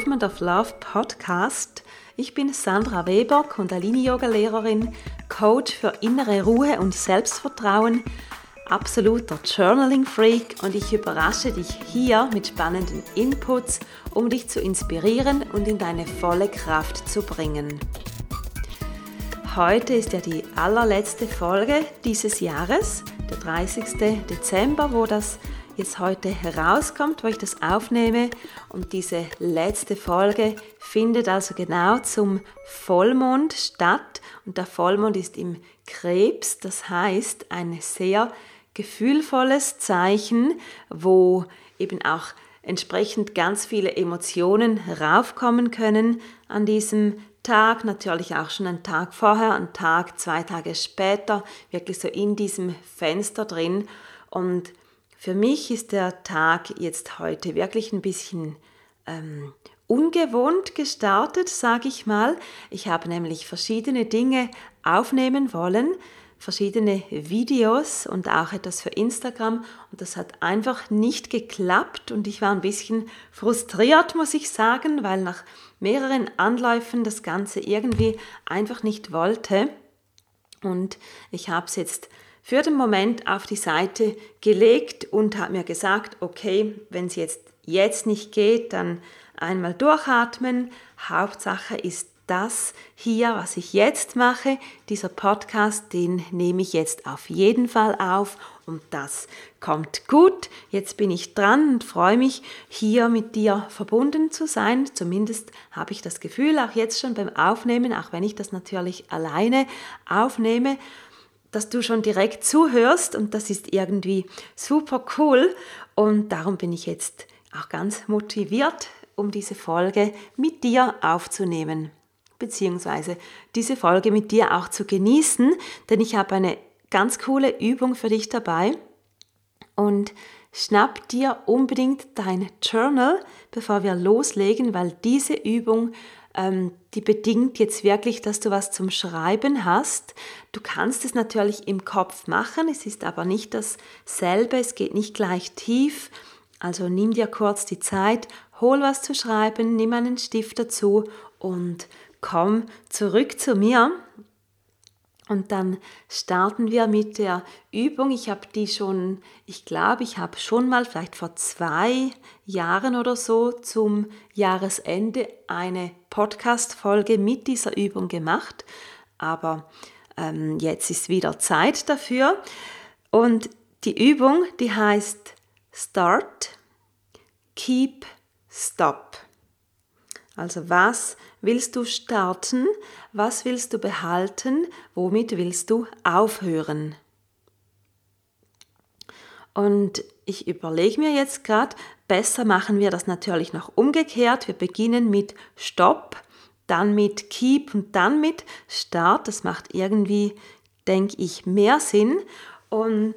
Movement of Love Podcast. Ich bin Sandra Weber, Kundalini-Yoga-Lehrerin, Coach für innere Ruhe und Selbstvertrauen, absoluter Journaling-Freak und ich überrasche dich hier mit spannenden Inputs, um dich zu inspirieren und in deine volle Kraft zu bringen. Heute ist ja die allerletzte Folge dieses Jahres, der 30. Dezember, wo das jetzt heute herauskommt, wo ich das aufnehme. Und diese letzte Folge findet also genau zum Vollmond statt. Und der Vollmond ist im Krebs, das heißt ein sehr gefühlvolles Zeichen, wo eben auch entsprechend ganz viele Emotionen heraufkommen können an diesem Tag, natürlich auch schon einen Tag vorher, einen Tag, zwei Tage später, wirklich so in diesem Fenster drin. Und für mich ist der Tag jetzt heute wirklich ein bisschen ähm, ungewohnt gestartet, sage ich mal. Ich habe nämlich verschiedene Dinge aufnehmen wollen, verschiedene Videos und auch etwas für Instagram und das hat einfach nicht geklappt und ich war ein bisschen frustriert, muss ich sagen, weil nach mehreren Anläufen das Ganze irgendwie einfach nicht wollte und ich habe es jetzt für den Moment auf die Seite gelegt und habe mir gesagt, okay, wenn es jetzt, jetzt nicht geht, dann einmal durchatmen. Hauptsache ist das hier, was ich jetzt mache, dieser Podcast, den nehme ich jetzt auf jeden Fall auf und das kommt gut. Jetzt bin ich dran und freue mich, hier mit dir verbunden zu sein. Zumindest habe ich das Gefühl, auch jetzt schon beim Aufnehmen, auch wenn ich das natürlich alleine aufnehme, dass du schon direkt zuhörst und das ist irgendwie super cool. Und darum bin ich jetzt auch ganz motiviert, um diese Folge mit dir aufzunehmen, beziehungsweise diese Folge mit dir auch zu genießen, denn ich habe eine ganz coole Übung für dich dabei. Und schnapp dir unbedingt dein Journal, bevor wir loslegen, weil diese Übung ähm, die bedingt jetzt wirklich, dass du was zum Schreiben hast. Du kannst es natürlich im Kopf machen, es ist aber nicht dasselbe, es geht nicht gleich tief. Also nimm dir kurz die Zeit, hol was zu schreiben, nimm einen Stift dazu und komm zurück zu mir und dann starten wir mit der Übung. Ich habe die schon, ich glaube, ich habe schon mal vielleicht vor zwei Jahren oder so zum Jahresende eine Podcast-Folge mit dieser Übung gemacht. Aber ähm, jetzt ist wieder Zeit dafür. Und die Übung, die heißt Start, Keep, Stop. Also was willst du starten? Was willst du behalten? Womit willst du aufhören? Und ich überlege mir jetzt gerade, besser machen wir das natürlich noch umgekehrt. Wir beginnen mit Stopp, dann mit Keep und dann mit Start. Das macht irgendwie, denke ich, mehr Sinn. Und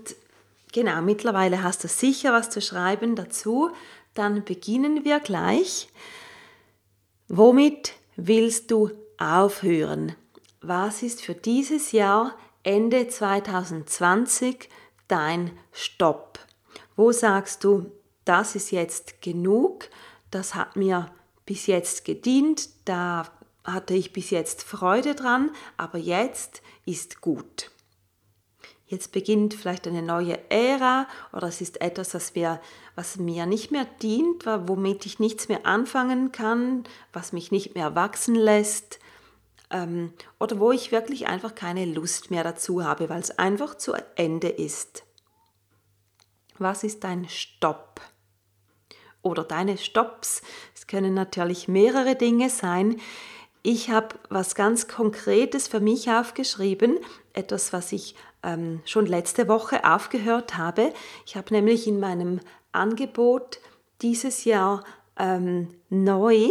genau, mittlerweile hast du sicher was zu schreiben dazu. Dann beginnen wir gleich. Womit willst du aufhören? Was ist für dieses Jahr Ende 2020 dein Stopp? Wo sagst du, das ist jetzt genug, das hat mir bis jetzt gedient, da hatte ich bis jetzt Freude dran, aber jetzt ist gut. Jetzt beginnt vielleicht eine neue Ära oder es ist etwas, was, wir, was mir nicht mehr dient, womit ich nichts mehr anfangen kann, was mich nicht mehr wachsen lässt ähm, oder wo ich wirklich einfach keine Lust mehr dazu habe, weil es einfach zu Ende ist. Was ist dein Stopp? Oder deine Stopps? Es können natürlich mehrere Dinge sein. Ich habe was ganz Konkretes für mich aufgeschrieben, etwas, was ich ähm, schon letzte Woche aufgehört habe. Ich habe nämlich in meinem Angebot dieses Jahr ähm, neu,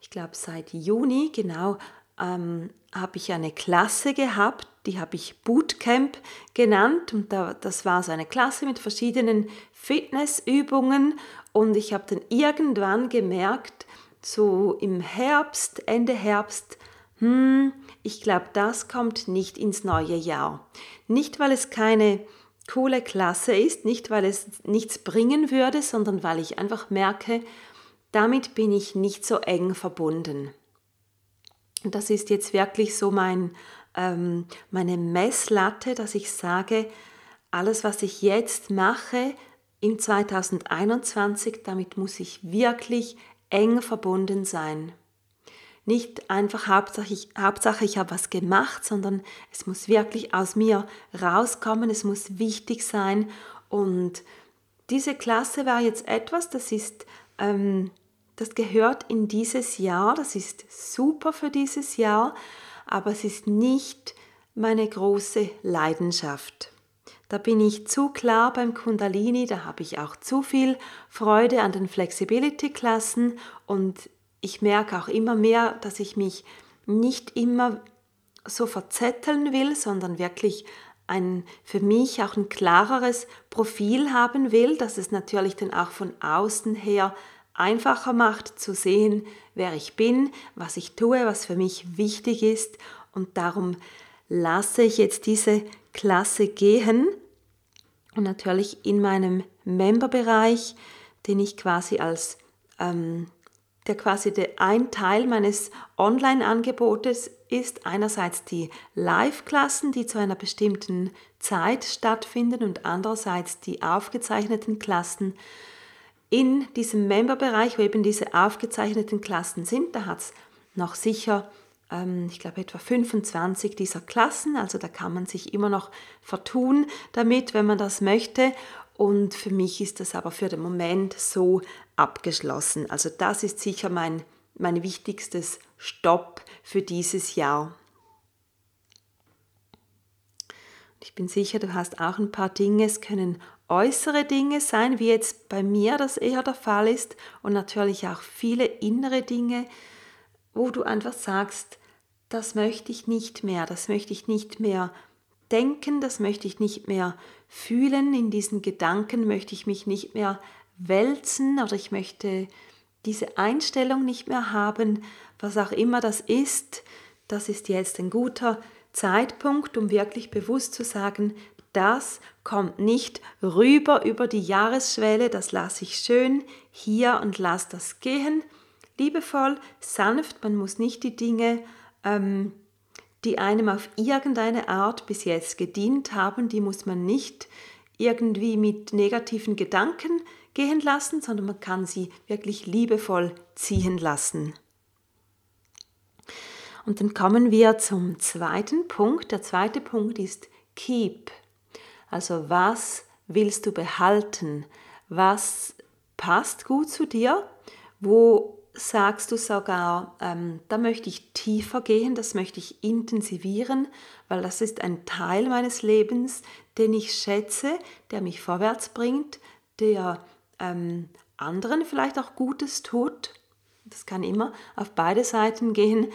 ich glaube seit Juni genau, ähm, habe ich eine Klasse gehabt, die habe ich Bootcamp genannt. Und da, das war so eine Klasse mit verschiedenen Fitnessübungen. Und ich habe dann irgendwann gemerkt, so im Herbst, Ende Herbst, hm, ich glaube, das kommt nicht ins neue Jahr. Nicht, weil es keine coole Klasse ist, nicht, weil es nichts bringen würde, sondern weil ich einfach merke, damit bin ich nicht so eng verbunden. Und das ist jetzt wirklich so mein, ähm, meine Messlatte, dass ich sage, alles, was ich jetzt mache im 2021, damit muss ich wirklich eng verbunden sein. Nicht einfach Hauptsache ich, Hauptsache ich habe was gemacht, sondern es muss wirklich aus mir rauskommen, es muss wichtig sein. Und diese Klasse war jetzt etwas, das ist, ähm, das gehört in dieses Jahr, das ist super für dieses Jahr, aber es ist nicht meine große Leidenschaft. Da bin ich zu klar beim Kundalini, da habe ich auch zu viel Freude an den Flexibility-Klassen und ich merke auch immer mehr, dass ich mich nicht immer so verzetteln will, sondern wirklich ein für mich auch ein klareres Profil haben will, dass es natürlich dann auch von außen her einfacher macht zu sehen, wer ich bin, was ich tue, was für mich wichtig ist. Und darum lasse ich jetzt diese Klasse gehen. Und natürlich in meinem Memberbereich, den ich quasi als ähm, der quasi der ein Teil meines Online-Angebotes ist einerseits die Live-Klassen, die zu einer bestimmten Zeit stattfinden und andererseits die aufgezeichneten Klassen. In diesem Member-Bereich, wo eben diese aufgezeichneten Klassen sind, da hat es noch sicher ähm, ich glaube, etwa 25 dieser Klassen. Also da kann man sich immer noch vertun damit, wenn man das möchte. Und für mich ist das aber für den Moment so abgeschlossen. Also das ist sicher mein, mein wichtigstes Stopp für dieses Jahr. Ich bin sicher, du hast auch ein paar Dinge. Es können äußere Dinge sein, wie jetzt bei mir das eher der Fall ist, und natürlich auch viele innere Dinge, wo du einfach sagst, das möchte ich nicht mehr, das möchte ich nicht mehr denken, das möchte ich nicht mehr fühlen, in diesen Gedanken möchte ich mich nicht mehr wälzen oder ich möchte diese Einstellung nicht mehr haben, was auch immer das ist, das ist jetzt ein guter Zeitpunkt, um wirklich bewusst zu sagen, das kommt nicht rüber über die Jahresschwelle, das lasse ich schön hier und lasse das gehen. Liebevoll, sanft, man muss nicht die Dinge, ähm, die einem auf irgendeine Art bis jetzt gedient haben, die muss man nicht irgendwie mit negativen Gedanken gehen lassen, sondern man kann sie wirklich liebevoll ziehen lassen. Und dann kommen wir zum zweiten Punkt. Der zweite Punkt ist Keep. Also was willst du behalten? Was passt gut zu dir? Wo sagst du sogar, ähm, da möchte ich tiefer gehen, das möchte ich intensivieren, weil das ist ein Teil meines Lebens, den ich schätze, der mich vorwärts bringt, der ähm, anderen vielleicht auch Gutes tut. Das kann immer auf beide Seiten gehen.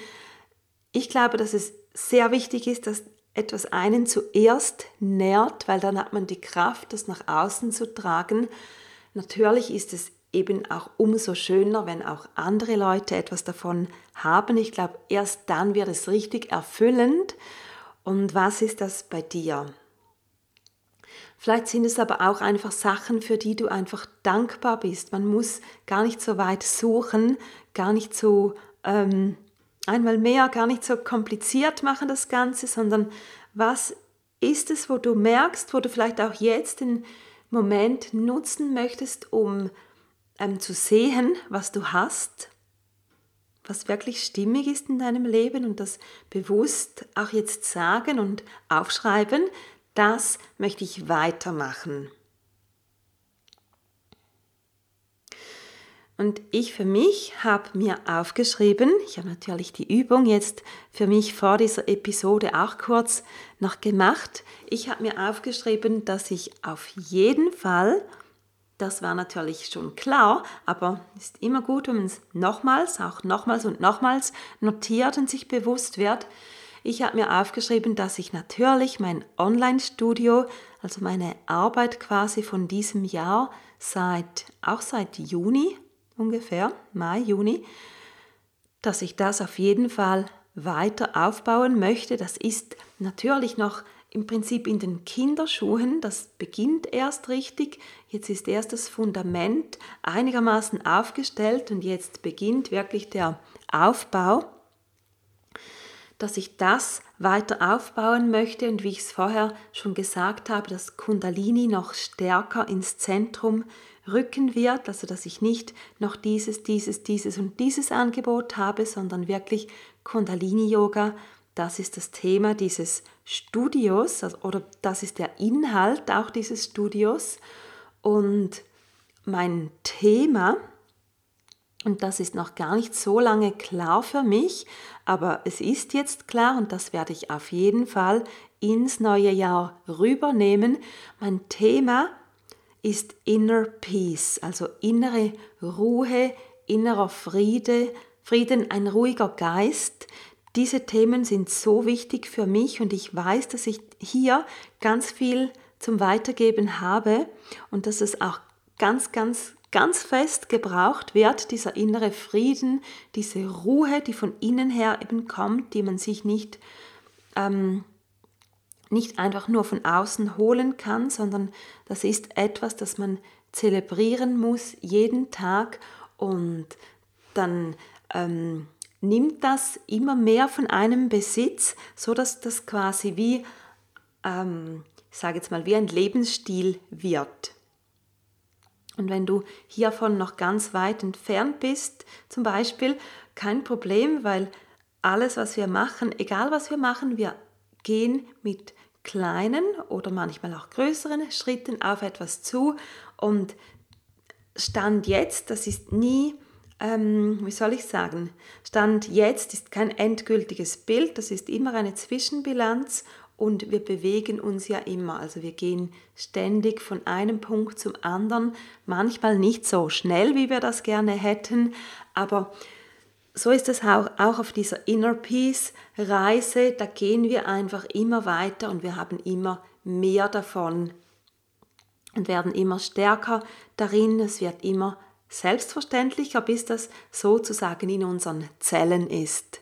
Ich glaube, dass es sehr wichtig ist, dass etwas einen zuerst nährt, weil dann hat man die Kraft, das nach außen zu tragen. Natürlich ist es eben auch umso schöner, wenn auch andere Leute etwas davon haben. Ich glaube, erst dann wird es richtig erfüllend. Und was ist das bei dir? Vielleicht sind es aber auch einfach Sachen, für die du einfach dankbar bist. Man muss gar nicht so weit suchen, gar nicht so ähm, einmal mehr, gar nicht so kompliziert machen das Ganze, sondern was ist es, wo du merkst, wo du vielleicht auch jetzt den Moment nutzen möchtest, um ähm, zu sehen, was du hast, was wirklich stimmig ist in deinem Leben und das bewusst auch jetzt sagen und aufschreiben, das möchte ich weitermachen. Und ich für mich habe mir aufgeschrieben, ich habe natürlich die Übung jetzt für mich vor dieser Episode auch kurz noch gemacht. Ich habe mir aufgeschrieben, dass ich auf jeden Fall das war natürlich schon klar, aber ist immer gut, wenn man es nochmals, auch nochmals und nochmals notiert und sich bewusst wird. Ich habe mir aufgeschrieben, dass ich natürlich mein Online-Studio, also meine Arbeit quasi von diesem Jahr seit, auch seit Juni ungefähr, Mai, Juni, dass ich das auf jeden Fall weiter aufbauen möchte. Das ist natürlich noch im Prinzip in den Kinderschuhen. Das beginnt erst richtig. Jetzt ist erst das Fundament einigermaßen aufgestellt und jetzt beginnt wirklich der Aufbau, dass ich das weiter aufbauen möchte und wie ich es vorher schon gesagt habe, dass Kundalini noch stärker ins Zentrum rücken wird, also dass ich nicht noch dieses, dieses, dieses und dieses Angebot habe, sondern wirklich Kundalini-Yoga, das ist das Thema dieses Studios also, oder das ist der Inhalt auch dieses Studios. Und mein Thema, und das ist noch gar nicht so lange klar für mich, aber es ist jetzt klar und das werde ich auf jeden Fall ins neue Jahr rübernehmen. Mein Thema ist Inner Peace, also innere Ruhe, innerer Friede, Frieden, ein ruhiger Geist. Diese Themen sind so wichtig für mich und ich weiß, dass ich hier ganz viel zum Weitergeben habe und dass es auch ganz, ganz, ganz fest gebraucht wird, dieser innere Frieden, diese Ruhe, die von innen her eben kommt, die man sich nicht ähm, nicht einfach nur von außen holen kann, sondern das ist etwas, das man zelebrieren muss jeden Tag und dann ähm, nimmt das immer mehr von einem Besitz, so dass das quasi wie, ähm, ich sage jetzt mal, wie ein Lebensstil wird. Und wenn du hiervon noch ganz weit entfernt bist, zum Beispiel, kein Problem, weil alles, was wir machen, egal was wir machen, wir gehen mit kleinen oder manchmal auch größeren Schritten auf etwas zu. Und Stand jetzt, das ist nie, ähm, wie soll ich sagen, Stand jetzt ist kein endgültiges Bild, das ist immer eine Zwischenbilanz und wir bewegen uns ja immer. Also wir gehen ständig von einem Punkt zum anderen, manchmal nicht so schnell, wie wir das gerne hätten, aber so ist es auch, auch auf dieser Inner Peace Reise, da gehen wir einfach immer weiter und wir haben immer mehr davon und werden immer stärker darin, es wird immer selbstverständlicher, bis das sozusagen in unseren Zellen ist.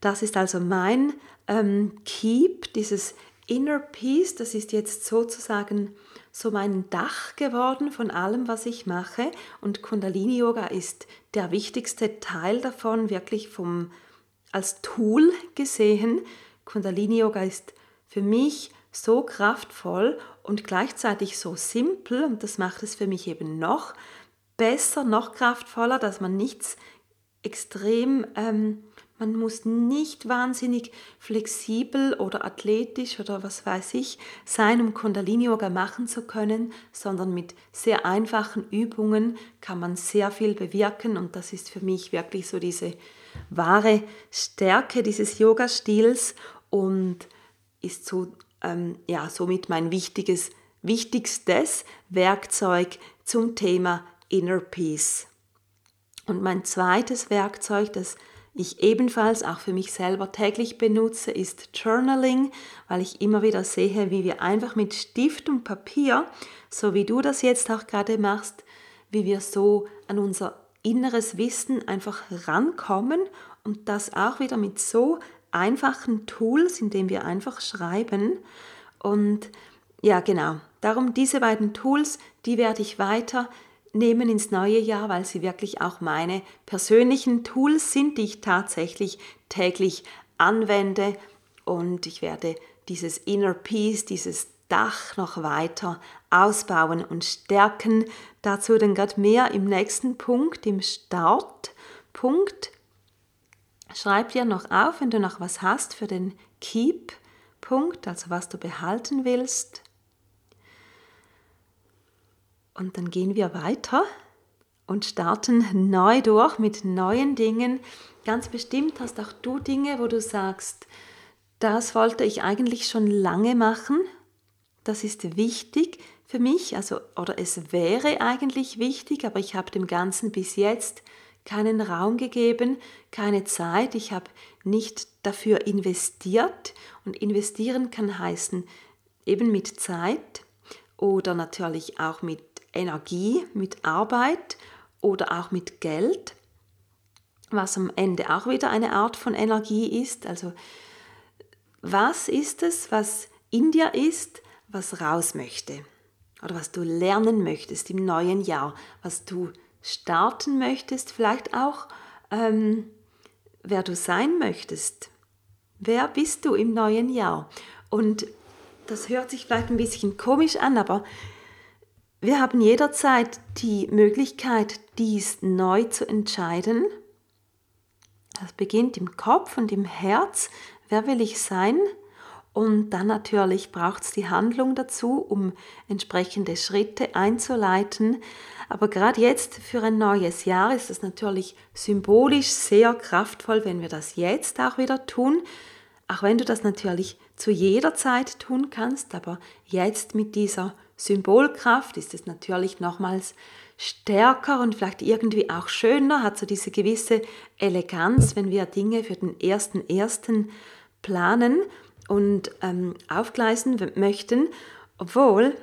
Das ist also mein ähm, Keep, dieses Inner Peace, das ist jetzt sozusagen so mein Dach geworden von allem, was ich mache. Und Kundalini Yoga ist der wichtigste Teil davon, wirklich vom, als Tool gesehen. Kundalini Yoga ist für mich so kraftvoll und gleichzeitig so simpel und das macht es für mich eben noch besser, noch kraftvoller, dass man nichts extrem ähm, man muss nicht wahnsinnig flexibel oder athletisch oder was weiß ich sein, um Kundalini-Yoga machen zu können, sondern mit sehr einfachen Übungen kann man sehr viel bewirken und das ist für mich wirklich so diese wahre Stärke dieses Yoga-Stils und ist so, ähm, ja, somit mein wichtiges, wichtigstes Werkzeug zum Thema Inner Peace. Und mein zweites Werkzeug, das ich ebenfalls auch für mich selber täglich benutze, ist Journaling, weil ich immer wieder sehe, wie wir einfach mit Stift und Papier, so wie du das jetzt auch gerade machst, wie wir so an unser inneres Wissen einfach rankommen und das auch wieder mit so einfachen Tools, indem wir einfach schreiben. Und ja, genau, darum diese beiden Tools, die werde ich weiter nehmen ins neue Jahr, weil sie wirklich auch meine persönlichen Tools sind, die ich tatsächlich täglich anwende. Und ich werde dieses Inner Peace, dieses Dach noch weiter ausbauen und stärken. Dazu dann gerade mehr im nächsten Punkt, im Startpunkt. Schreib dir noch auf, wenn du noch was hast für den Keep-Punkt, also was du behalten willst. Und dann gehen wir weiter und starten neu durch mit neuen Dingen. Ganz bestimmt hast auch du Dinge, wo du sagst, das wollte ich eigentlich schon lange machen. Das ist wichtig für mich, also oder es wäre eigentlich wichtig, aber ich habe dem Ganzen bis jetzt keinen Raum gegeben, keine Zeit, ich habe nicht dafür investiert und investieren kann heißen eben mit Zeit oder natürlich auch mit Energie, mit Arbeit oder auch mit Geld, was am Ende auch wieder eine Art von Energie ist. Also was ist es, was in dir ist, was raus möchte oder was du lernen möchtest im neuen Jahr, was du starten möchtest, vielleicht auch, ähm, wer du sein möchtest. Wer bist du im neuen Jahr? Und das hört sich vielleicht ein bisschen komisch an, aber wir haben jederzeit die Möglichkeit, dies neu zu entscheiden. Das beginnt im Kopf und im Herz. Wer will ich sein? Und dann natürlich braucht es die Handlung dazu, um entsprechende Schritte einzuleiten. Aber gerade jetzt für ein neues Jahr ist es natürlich symbolisch sehr kraftvoll, wenn wir das jetzt auch wieder tun. Auch wenn du das natürlich zu jeder Zeit tun kannst, aber jetzt mit dieser Symbolkraft ist es natürlich nochmals stärker und vielleicht irgendwie auch schöner, hat so diese gewisse Eleganz, wenn wir Dinge für den ersten ersten planen und ähm, aufgleisen möchten, obwohl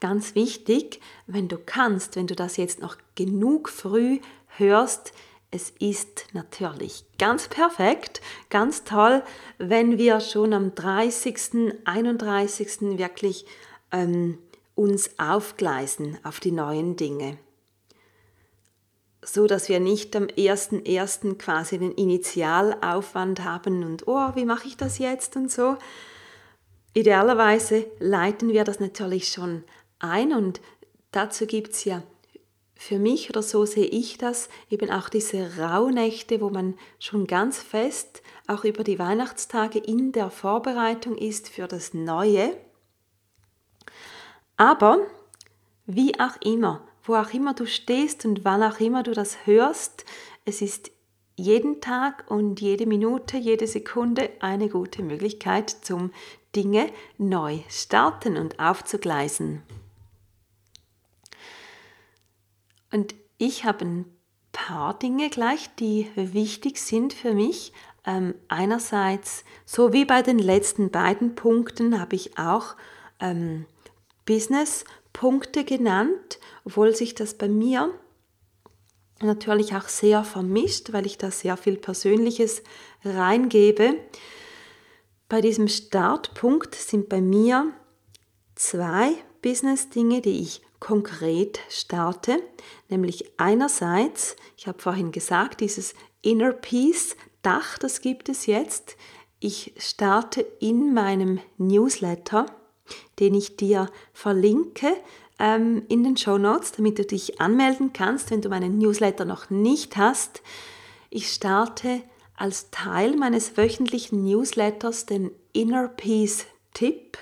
ganz wichtig, wenn du kannst, wenn du das jetzt noch genug früh hörst, es ist natürlich ganz perfekt, ganz toll, wenn wir schon am 30., 31. wirklich ähm, uns aufgleisen auf die neuen Dinge so dass wir nicht am ersten ersten quasi den Initialaufwand haben und oh, wie mache ich das jetzt und so. Idealerweise leiten wir das natürlich schon ein und dazu gibt es ja für mich oder so sehe ich das eben auch diese Rauhnächte, wo man schon ganz fest auch über die Weihnachtstage in der Vorbereitung ist für das Neue. Aber wie auch immer, wo auch immer du stehst und wann auch immer du das hörst, es ist jeden Tag und jede Minute, jede Sekunde eine gute Möglichkeit zum Dinge neu starten und aufzugleisen. Und ich habe ein paar Dinge gleich, die wichtig sind für mich. Ähm, einerseits, so wie bei den letzten beiden Punkten, habe ich auch ähm, Business Punkte genannt, obwohl sich das bei mir natürlich auch sehr vermischt, weil ich da sehr viel Persönliches reingebe. Bei diesem Startpunkt sind bei mir zwei Business-Dinge, die ich konkret starte, nämlich einerseits, ich habe vorhin gesagt, dieses Inner Peace Dach, das gibt es jetzt. Ich starte in meinem Newsletter den ich dir verlinke ähm, in den Show Notes, damit du dich anmelden kannst, wenn du meinen Newsletter noch nicht hast. Ich starte als Teil meines wöchentlichen Newsletters den Inner Peace Tipp.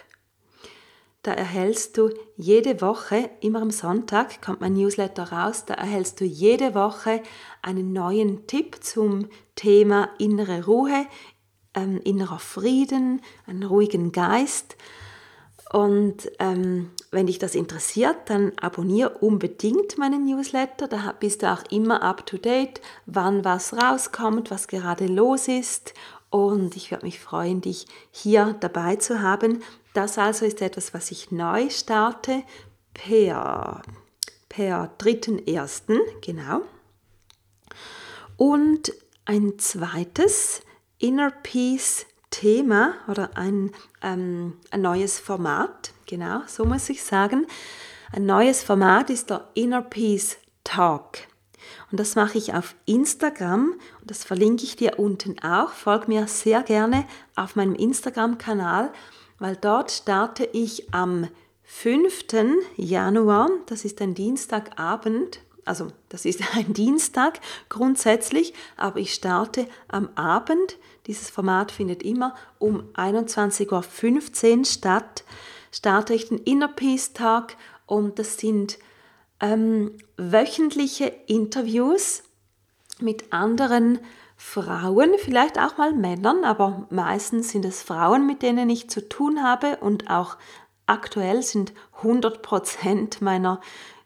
Da erhältst du jede Woche, immer am Sonntag kommt mein Newsletter raus, da erhältst du jede Woche einen neuen Tipp zum Thema innere Ruhe, ähm, innerer Frieden, einen ruhigen Geist. Und ähm, wenn dich das interessiert, dann abonniere unbedingt meinen Newsletter. Da bist du auch immer up to date, wann was rauskommt, was gerade los ist. Und ich würde mich freuen, dich hier dabei zu haben. Das also ist etwas, was ich neu starte per, per 3.1. Genau. Und ein zweites Inner Peace Thema oder ein, ähm, ein neues Format, genau, so muss ich sagen. Ein neues Format ist der Inner Peace Talk. Und das mache ich auf Instagram und das verlinke ich dir unten auch. Folg mir sehr gerne auf meinem Instagram-Kanal, weil dort starte ich am 5. Januar, das ist ein Dienstagabend, also das ist ein Dienstag grundsätzlich, aber ich starte am Abend dieses Format findet immer um 21.15 Uhr statt. Starte ich den Inner Peace Tag und das sind ähm, wöchentliche Interviews mit anderen Frauen, vielleicht auch mal Männern, aber meistens sind es Frauen, mit denen ich zu tun habe und auch aktuell sind 100% meiner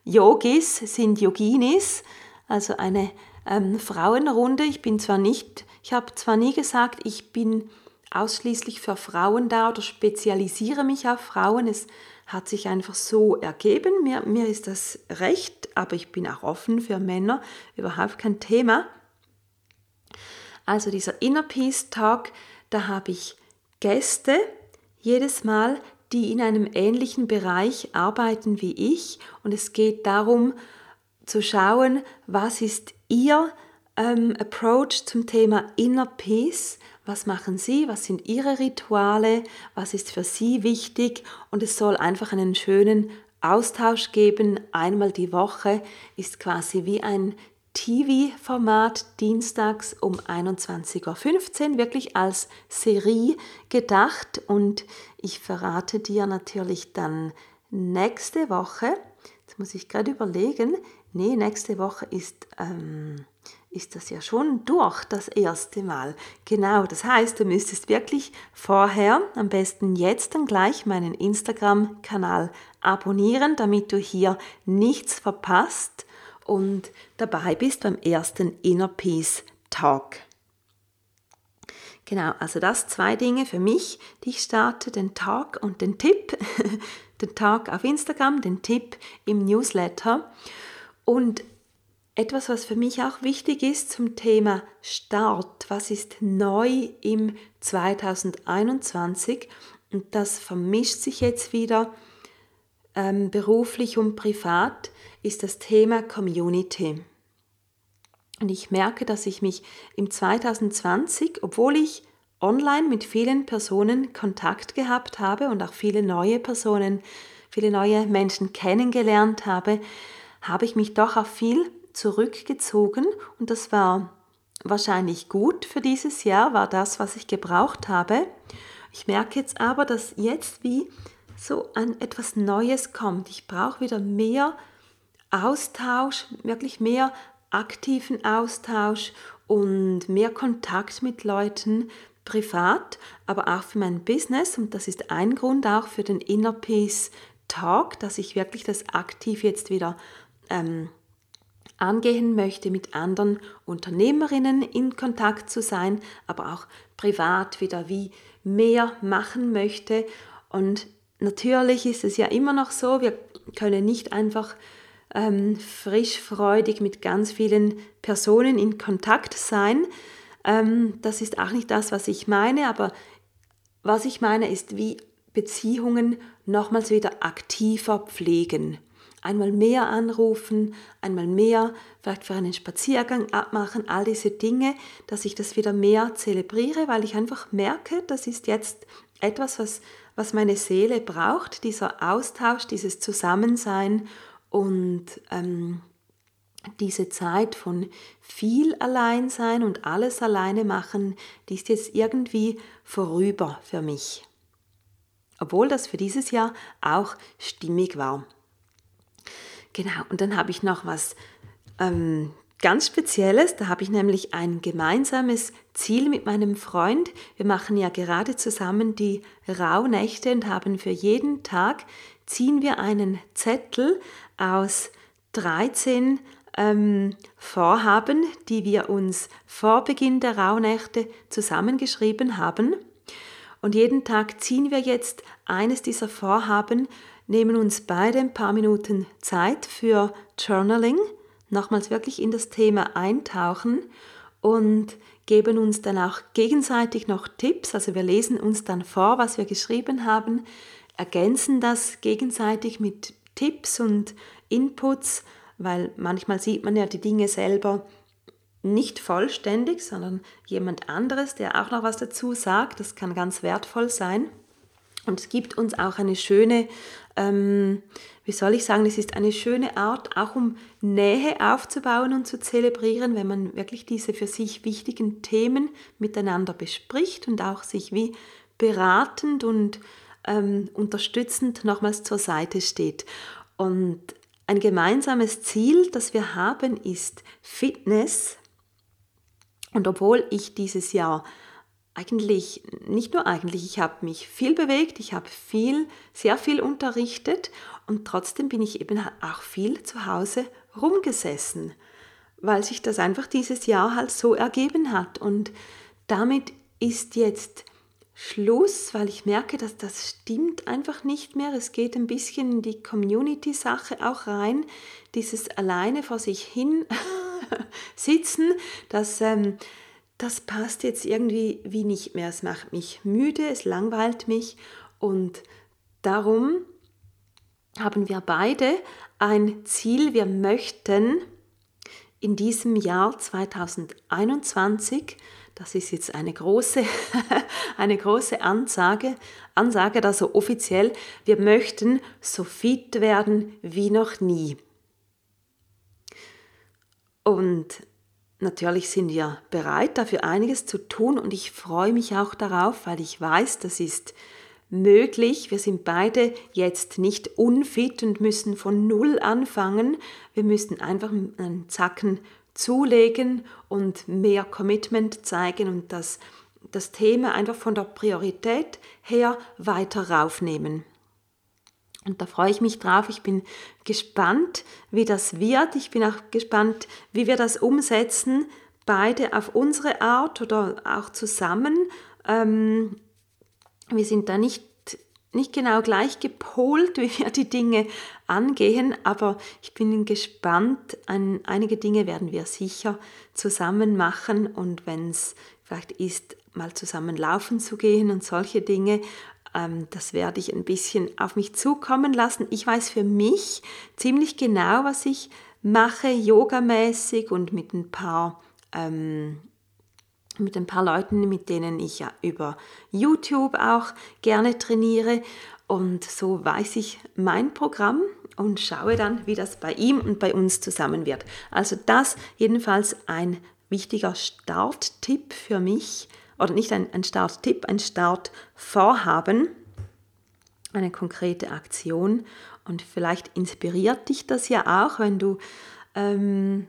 Yogis sind Yoginis, also eine ähm, Frauenrunde. Ich bin zwar nicht ich habe zwar nie gesagt, ich bin ausschließlich für Frauen da oder spezialisiere mich auf Frauen. Es hat sich einfach so ergeben. Mir, mir ist das recht, aber ich bin auch offen für Männer. Überhaupt kein Thema. Also dieser Inner Peace Talk, da habe ich Gäste, jedes Mal, die in einem ähnlichen Bereich arbeiten wie ich. Und es geht darum zu schauen, was ist ihr ähm, Approach zum Thema Inner Peace. Was machen Sie? Was sind Ihre Rituale? Was ist für Sie wichtig? Und es soll einfach einen schönen Austausch geben. Einmal die Woche ist quasi wie ein TV-Format dienstags um 21.15 Uhr, wirklich als Serie gedacht. Und ich verrate dir natürlich dann nächste Woche, jetzt muss ich gerade überlegen, nee, nächste Woche ist, ähm, ist das ja schon durch, das erste Mal. Genau, das heißt, du müsstest wirklich vorher, am besten jetzt dann gleich meinen Instagram-Kanal abonnieren, damit du hier nichts verpasst und dabei bist beim ersten Inner Peace Talk. Genau, also das zwei Dinge für mich, die ich starte, den Talk und den Tipp. den Talk auf Instagram, den Tipp im Newsletter. Und etwas, was für mich auch wichtig ist zum Thema Start, was ist neu im 2021 und das vermischt sich jetzt wieder ähm, beruflich und privat, ist das Thema Community. Und ich merke, dass ich mich im 2020, obwohl ich online mit vielen Personen Kontakt gehabt habe und auch viele neue Personen, viele neue Menschen kennengelernt habe, habe ich mich doch auch viel zurückgezogen und das war wahrscheinlich gut für dieses Jahr, war das, was ich gebraucht habe. Ich merke jetzt aber, dass jetzt wie so ein etwas Neues kommt. Ich brauche wieder mehr Austausch, wirklich mehr aktiven Austausch und mehr Kontakt mit Leuten privat, aber auch für mein Business. Und das ist ein Grund auch für den Inner Peace Talk, dass ich wirklich das aktiv jetzt wieder ähm, angehen möchte, mit anderen Unternehmerinnen in Kontakt zu sein, aber auch privat wieder wie mehr machen möchte. Und natürlich ist es ja immer noch so, wir können nicht einfach ähm, frisch, freudig mit ganz vielen Personen in Kontakt sein. Ähm, das ist auch nicht das, was ich meine, aber was ich meine ist, wie Beziehungen nochmals wieder aktiver pflegen. Einmal mehr anrufen, einmal mehr vielleicht für einen Spaziergang abmachen, all diese Dinge, dass ich das wieder mehr zelebriere, weil ich einfach merke, das ist jetzt etwas, was was meine Seele braucht, dieser Austausch, dieses Zusammensein und ähm, diese Zeit von viel Alleinsein und alles alleine machen, die ist jetzt irgendwie vorüber für mich. Obwohl das für dieses Jahr auch stimmig war. Genau, und dann habe ich noch was ähm, ganz Spezielles. Da habe ich nämlich ein gemeinsames Ziel mit meinem Freund. Wir machen ja gerade zusammen die Rauhnächte und haben für jeden Tag ziehen wir einen Zettel aus 13 ähm, Vorhaben, die wir uns vor Beginn der Rauhnächte zusammengeschrieben haben. Und jeden Tag ziehen wir jetzt eines dieser Vorhaben, nehmen uns beide ein paar Minuten Zeit für Journaling nochmals wirklich in das Thema eintauchen und geben uns dann auch gegenseitig noch Tipps. Also wir lesen uns dann vor, was wir geschrieben haben, ergänzen das gegenseitig mit Tipps und Inputs, weil manchmal sieht man ja die Dinge selber nicht vollständig, sondern jemand anderes, der auch noch was dazu sagt. Das kann ganz wertvoll sein. Und es gibt uns auch eine schöne, ähm, wie soll ich sagen, es ist eine schöne Art, auch um Nähe aufzubauen und zu zelebrieren, wenn man wirklich diese für sich wichtigen Themen miteinander bespricht und auch sich wie beratend und ähm, unterstützend nochmals zur Seite steht. Und ein gemeinsames Ziel, das wir haben, ist Fitness. Und obwohl ich dieses Jahr eigentlich, nicht nur eigentlich, ich habe mich viel bewegt, ich habe viel, sehr viel unterrichtet und trotzdem bin ich eben auch viel zu Hause rumgesessen, weil sich das einfach dieses Jahr halt so ergeben hat. Und damit ist jetzt Schluss, weil ich merke, dass das stimmt einfach nicht mehr. Es geht ein bisschen in die Community-Sache auch rein, dieses alleine vor sich hin sitzen, das ähm, das passt jetzt irgendwie wie nicht mehr. Es macht mich müde, es langweilt mich Und darum haben wir beide ein Ziel. Wir möchten in diesem Jahr 2021, das ist jetzt eine große, eine große Ansage, Ansage, also offiziell, wir möchten so fit werden wie noch nie. Und natürlich sind wir bereit, dafür einiges zu tun und ich freue mich auch darauf, weil ich weiß, das ist möglich. Wir sind beide jetzt nicht unfit und müssen von Null anfangen. Wir müssen einfach einen Zacken zulegen und mehr Commitment zeigen und das, das Thema einfach von der Priorität her weiter raufnehmen. Und da freue ich mich drauf. Ich bin gespannt, wie das wird. Ich bin auch gespannt, wie wir das umsetzen, beide auf unsere Art oder auch zusammen. Ähm, wir sind da nicht, nicht genau gleich gepolt, wie wir die Dinge angehen, aber ich bin gespannt. An einige Dinge werden wir sicher zusammen machen und wenn es vielleicht ist, mal zusammen laufen zu gehen und solche Dinge das werde ich ein bisschen auf mich zukommen lassen. Ich weiß für mich ziemlich genau, was ich mache, yogamäßig und mit ein paar ähm, mit ein paar Leuten, mit denen ich ja über YouTube auch gerne trainiere. Und so weiß ich mein Programm und schaue dann, wie das bei ihm und bei uns zusammen wird. Also das jedenfalls ein wichtiger Starttipp für mich, oder nicht ein, ein Starttipp, ein Startvorhaben, eine konkrete Aktion. Und vielleicht inspiriert dich das ja auch, wenn du, ähm,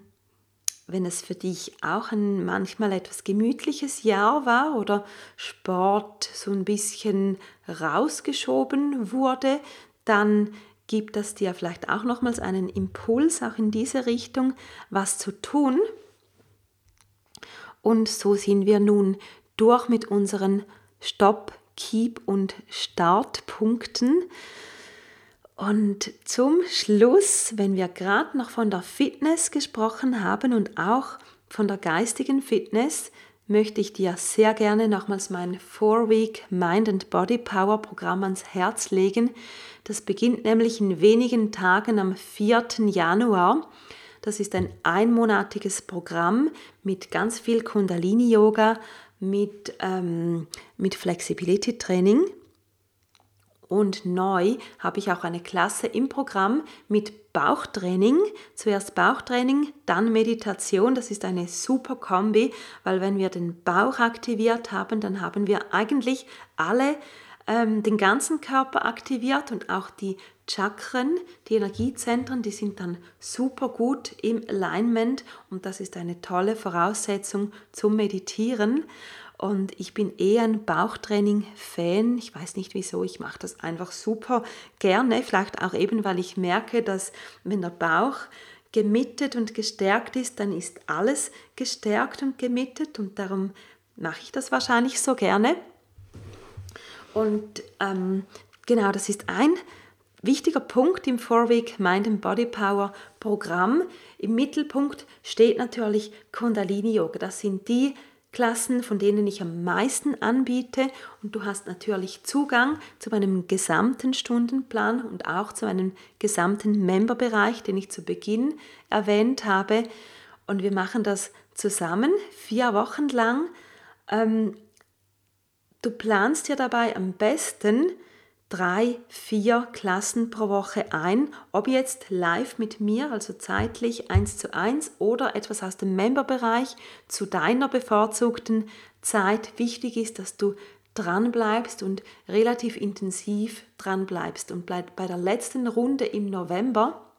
wenn es für dich auch ein manchmal etwas gemütliches Jahr war oder Sport so ein bisschen rausgeschoben wurde, dann gibt das dir vielleicht auch nochmals einen Impuls, auch in diese Richtung was zu tun. Und so sind wir nun durch mit unseren Stopp, Keep und Startpunkten. Und zum Schluss, wenn wir gerade noch von der Fitness gesprochen haben und auch von der geistigen Fitness, möchte ich dir sehr gerne nochmals mein Four-Week Mind and Body Power Programm ans Herz legen. Das beginnt nämlich in wenigen Tagen am 4. Januar. Das ist ein einmonatiges Programm mit ganz viel Kundalini-Yoga, mit, ähm, mit Flexibility Training. Und neu habe ich auch eine Klasse im Programm mit Bauchtraining. Zuerst Bauchtraining, dann Meditation. Das ist eine super Kombi, weil wenn wir den Bauch aktiviert haben, dann haben wir eigentlich alle ähm, den ganzen Körper aktiviert und auch die Chakren, die Energiezentren, die sind dann super gut im Alignment und das ist eine tolle Voraussetzung zum Meditieren. Und ich bin eher ein Bauchtraining-Fan. Ich weiß nicht wieso, ich mache das einfach super gerne. Vielleicht auch eben, weil ich merke, dass wenn der Bauch gemittet und gestärkt ist, dann ist alles gestärkt und gemittet und darum mache ich das wahrscheinlich so gerne. Und ähm, genau, das ist ein wichtiger Punkt im Four-Week Mind and Body Power Programm. Im Mittelpunkt steht natürlich Kundalini Yoga. Das sind die Klassen, von denen ich am meisten anbiete und du hast natürlich Zugang zu meinem gesamten Stundenplan und auch zu meinem gesamten Memberbereich, den ich zu Beginn erwähnt habe. Und wir machen das zusammen, vier Wochen lang. Ähm, du planst dir dabei am besten drei, vier Klassen pro Woche ein, ob jetzt live mit mir, also zeitlich eins zu eins oder etwas aus dem Memberbereich zu deiner bevorzugten Zeit. Wichtig ist, dass du dran bleibst und relativ intensiv dran bleibst. Und bei der letzten Runde im November,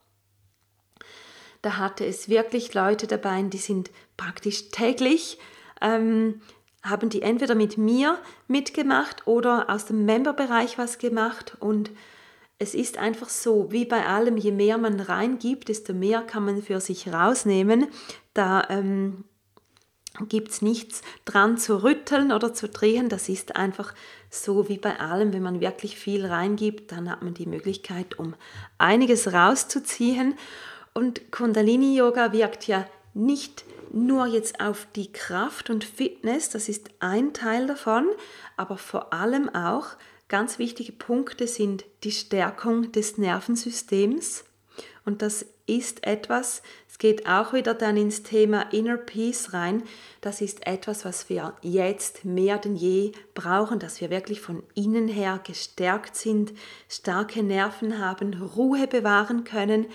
da hatte es wirklich Leute dabei, die sind praktisch täglich ähm, haben die entweder mit mir mitgemacht oder aus dem Memberbereich was gemacht und es ist einfach so, wie bei allem, je mehr man reingibt, desto mehr kann man für sich rausnehmen. Da ähm, gibt es nichts dran zu rütteln oder zu drehen. Das ist einfach so wie bei allem, wenn man wirklich viel reingibt, dann hat man die Möglichkeit, um einiges rauszuziehen. Und Kundalini Yoga wirkt ja nicht nur jetzt auf die Kraft und Fitness, das ist ein Teil davon, aber vor allem auch ganz wichtige Punkte sind die Stärkung des Nervensystems. Und das ist etwas, es geht auch wieder dann ins Thema Inner Peace rein. Das ist etwas, was wir jetzt mehr denn je brauchen, dass wir wirklich von innen her gestärkt sind, starke Nerven haben, Ruhe bewahren können.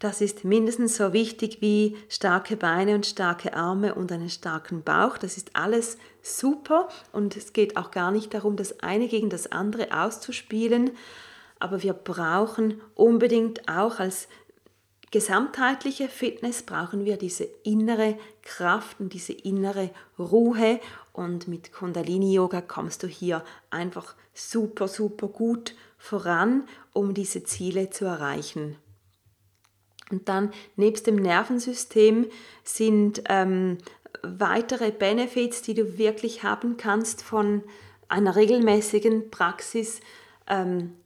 Das ist mindestens so wichtig wie starke Beine und starke Arme und einen starken Bauch. Das ist alles super und es geht auch gar nicht darum, das eine gegen das andere auszuspielen. Aber wir brauchen unbedingt auch als gesamtheitliche Fitness brauchen wir diese innere Kraft und diese innere Ruhe und mit Kundalini Yoga kommst du hier einfach super, super gut voran, um diese Ziele zu erreichen. Und dann nebst dem Nervensystem sind ähm, weitere Benefits, die du wirklich haben kannst von einer regelmäßigen Praxis, ähm,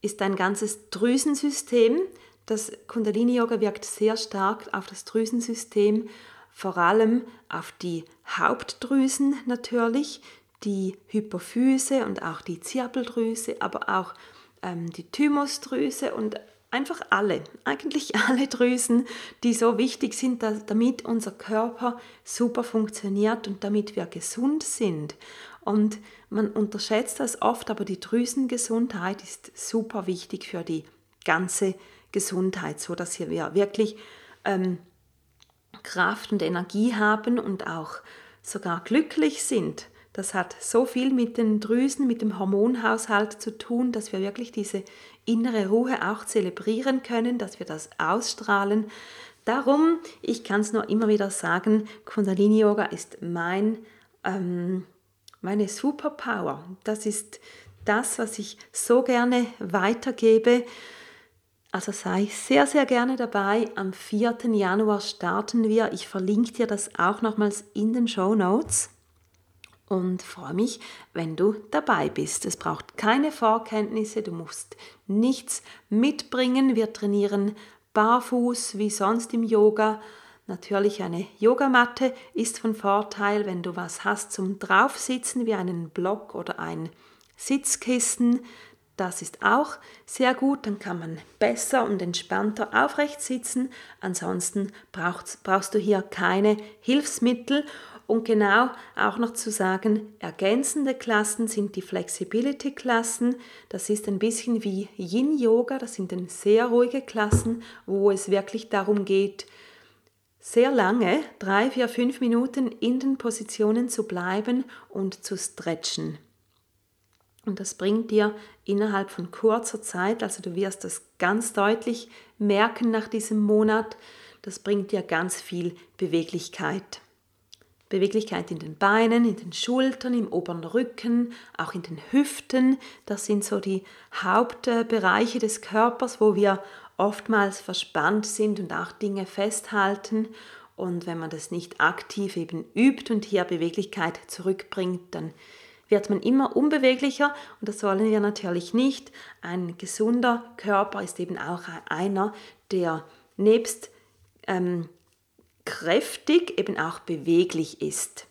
ist dein ganzes Drüsensystem. Das Kundalini-Yoga wirkt sehr stark auf das Drüsensystem, vor allem auf die Hauptdrüsen natürlich, die Hypophyse und auch die Zirbeldrüse, aber auch ähm, die Thymusdrüse und einfach alle, eigentlich alle Drüsen, die so wichtig sind, dass, damit unser Körper super funktioniert und damit wir gesund sind. Und man unterschätzt das oft, aber die Drüsengesundheit ist super wichtig für die ganze Gesundheit, so dass wir wirklich ähm, Kraft und Energie haben und auch sogar glücklich sind. Das hat so viel mit den Drüsen, mit dem Hormonhaushalt zu tun, dass wir wirklich diese innere Ruhe auch zelebrieren können, dass wir das ausstrahlen. Darum, ich kann es nur immer wieder sagen, Kundalini Yoga ist mein, ähm, meine Superpower. Das ist das, was ich so gerne weitergebe. Also sei sehr, sehr gerne dabei. Am 4. Januar starten wir. Ich verlinke dir das auch nochmals in den Show Notes und freue mich, wenn du dabei bist. Es braucht keine Vorkenntnisse, du musst nichts mitbringen. Wir trainieren barfuß wie sonst im Yoga. Natürlich eine Yogamatte ist von Vorteil, wenn du was hast zum Draufsitzen wie einen Block oder ein Sitzkissen. Das ist auch sehr gut, dann kann man besser und entspannter aufrecht sitzen. Ansonsten brauchst, brauchst du hier keine Hilfsmittel und genau auch noch zu sagen, ergänzende Klassen sind die Flexibility-Klassen. Das ist ein bisschen wie Yin-Yoga, das sind dann sehr ruhige Klassen, wo es wirklich darum geht, sehr lange, drei, vier, fünf Minuten in den Positionen zu bleiben und zu stretchen. Und das bringt dir innerhalb von kurzer Zeit, also du wirst das ganz deutlich merken nach diesem Monat, das bringt dir ganz viel Beweglichkeit. Beweglichkeit in den Beinen, in den Schultern, im oberen Rücken, auch in den Hüften. Das sind so die Hauptbereiche des Körpers, wo wir oftmals verspannt sind und auch Dinge festhalten. Und wenn man das nicht aktiv eben übt und hier Beweglichkeit zurückbringt, dann wird man immer unbeweglicher und das wollen wir natürlich nicht. Ein gesunder Körper ist eben auch einer, der nebst ähm, kräftig eben auch beweglich ist.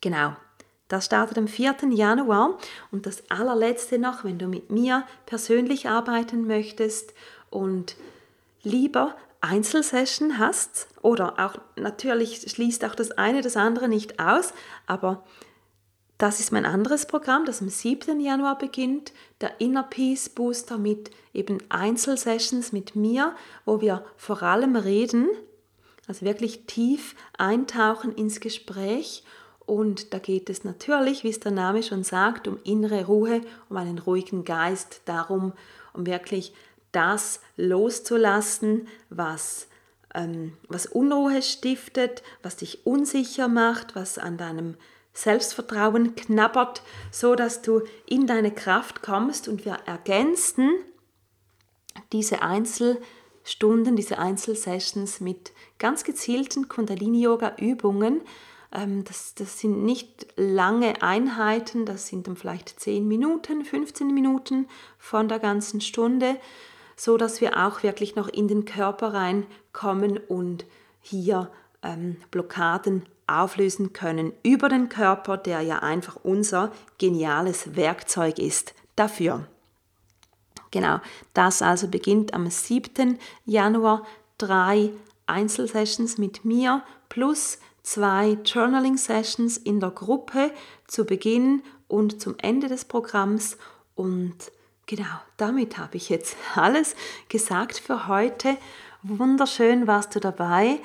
Genau, das startet am 4. Januar und das allerletzte noch, wenn du mit mir persönlich arbeiten möchtest und lieber Einzelsession hast oder auch natürlich schließt auch das eine das andere nicht aus, aber das ist mein anderes Programm, das am 7. Januar beginnt, der Inner Peace Booster mit eben Einzelsessions mit mir, wo wir vor allem reden also wirklich tief eintauchen ins Gespräch. Und da geht es natürlich, wie es der Name schon sagt, um innere Ruhe, um einen ruhigen Geist, darum, um wirklich das loszulassen, was, ähm, was Unruhe stiftet, was dich unsicher macht, was an deinem Selbstvertrauen knabbert, so dass du in deine Kraft kommst. Und wir ergänzen diese Einzel- Stunden, diese Einzelsessions mit ganz gezielten Kundalini-Yoga-Übungen. Ähm, das, das sind nicht lange Einheiten, das sind dann vielleicht 10 Minuten, 15 Minuten von der ganzen Stunde, so dass wir auch wirklich noch in den Körper reinkommen und hier ähm, Blockaden auflösen können über den Körper, der ja einfach unser geniales Werkzeug ist dafür. Genau, das also beginnt am 7. Januar. Drei Einzelsessions mit mir plus zwei Journaling-Sessions in der Gruppe zu Beginn und zum Ende des Programms. Und genau, damit habe ich jetzt alles gesagt für heute. Wunderschön warst du dabei.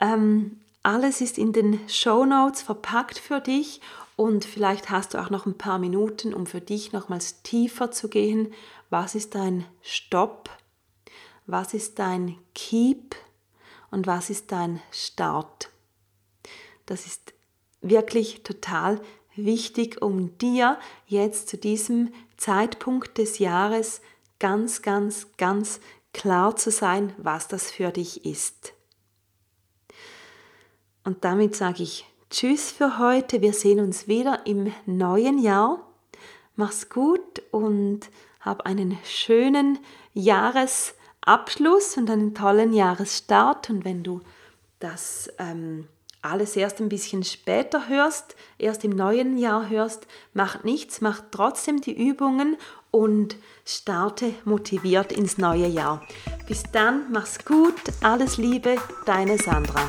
Ähm, alles ist in den Show Notes verpackt für dich und vielleicht hast du auch noch ein paar Minuten, um für dich nochmals tiefer zu gehen. Was ist dein Stopp? Was ist dein Keep? Und was ist dein Start? Das ist wirklich total wichtig, um dir jetzt zu diesem Zeitpunkt des Jahres ganz, ganz, ganz klar zu sein, was das für dich ist. Und damit sage ich Tschüss für heute. Wir sehen uns wieder im neuen Jahr. Mach's gut und hab einen schönen Jahresabschluss und einen tollen Jahresstart. Und wenn du das ähm, alles erst ein bisschen später hörst, erst im neuen Jahr hörst, mach nichts, mach trotzdem die Übungen und starte motiviert ins neue Jahr. Bis dann, mach's gut, alles Liebe, deine Sandra.